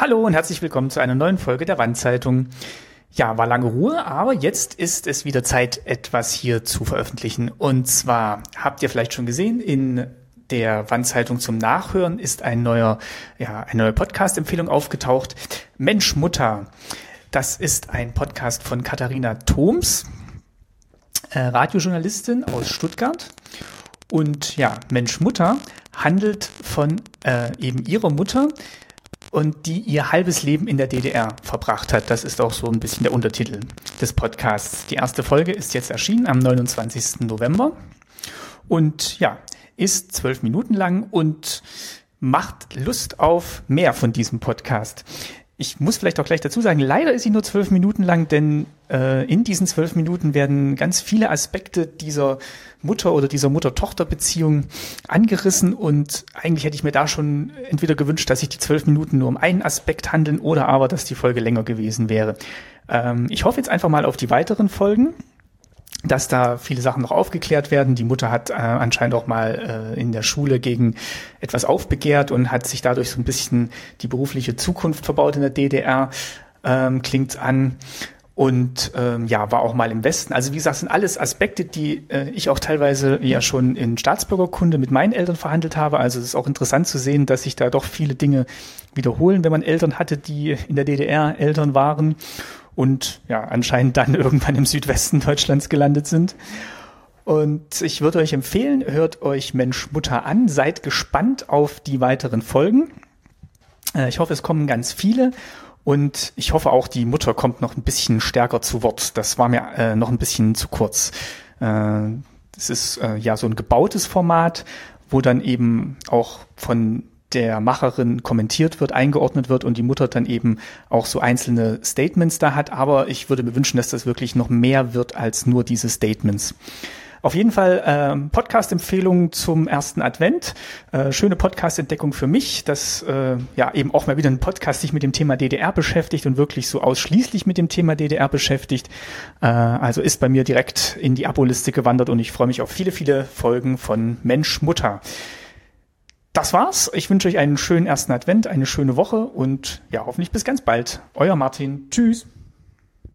Hallo und herzlich willkommen zu einer neuen Folge der Wandzeitung. Ja, war lange Ruhe, aber jetzt ist es wieder Zeit, etwas hier zu veröffentlichen. Und zwar habt ihr vielleicht schon gesehen, in der Wandzeitung zum Nachhören ist ein neuer, ja, eine neue Podcast-Empfehlung aufgetaucht. Mensch Mutter. Das ist ein Podcast von Katharina Thoms, äh, Radiojournalistin aus Stuttgart. Und ja, Mensch Mutter handelt von äh, eben ihrer Mutter, und die ihr halbes Leben in der DDR verbracht hat. Das ist auch so ein bisschen der Untertitel des Podcasts. Die erste Folge ist jetzt erschienen am 29. November und ja, ist zwölf Minuten lang und macht Lust auf mehr von diesem Podcast. Ich muss vielleicht auch gleich dazu sagen, leider ist sie nur zwölf Minuten lang, denn äh, in diesen zwölf Minuten werden ganz viele Aspekte dieser Mutter- oder dieser Mutter-Tochter-Beziehung angerissen und eigentlich hätte ich mir da schon entweder gewünscht, dass sich die zwölf Minuten nur um einen Aspekt handeln oder aber, dass die Folge länger gewesen wäre. Ähm, ich hoffe jetzt einfach mal auf die weiteren Folgen dass da viele Sachen noch aufgeklärt werden. Die Mutter hat äh, anscheinend auch mal äh, in der Schule gegen etwas aufbegehrt und hat sich dadurch so ein bisschen die berufliche Zukunft verbaut in der DDR, ähm, klingt an. Und ähm, ja, war auch mal im Westen. Also wie gesagt, sind alles Aspekte, die äh, ich auch teilweise ja schon in Staatsbürgerkunde mit meinen Eltern verhandelt habe. Also es ist auch interessant zu sehen, dass sich da doch viele Dinge wiederholen, wenn man Eltern hatte, die in der DDR Eltern waren und ja, anscheinend dann irgendwann im Südwesten Deutschlands gelandet sind. Und ich würde euch empfehlen, hört euch Mensch Mutter an, seid gespannt auf die weiteren Folgen. Äh, ich hoffe, es kommen ganz viele. Und ich hoffe auch, die Mutter kommt noch ein bisschen stärker zu Wort. Das war mir äh, noch ein bisschen zu kurz. Äh, es ist ja so ein gebautes Format, wo dann eben auch von der Macherin kommentiert wird, eingeordnet wird und die Mutter dann eben auch so einzelne Statements da hat. Aber ich würde mir wünschen, dass das wirklich noch mehr wird als nur diese Statements. Auf jeden Fall äh, Podcast-Empfehlung zum ersten Advent. Äh, schöne Podcast-Entdeckung für mich, dass äh, ja eben auch mal wieder ein Podcast sich mit dem Thema DDR beschäftigt und wirklich so ausschließlich mit dem Thema DDR beschäftigt. Äh, also ist bei mir direkt in die Abo-Liste gewandert und ich freue mich auf viele, viele Folgen von Mensch Mutter das war's. Ich wünsche euch einen schönen ersten Advent, eine schöne Woche und ja, hoffentlich bis ganz bald. Euer Martin. Tschüss.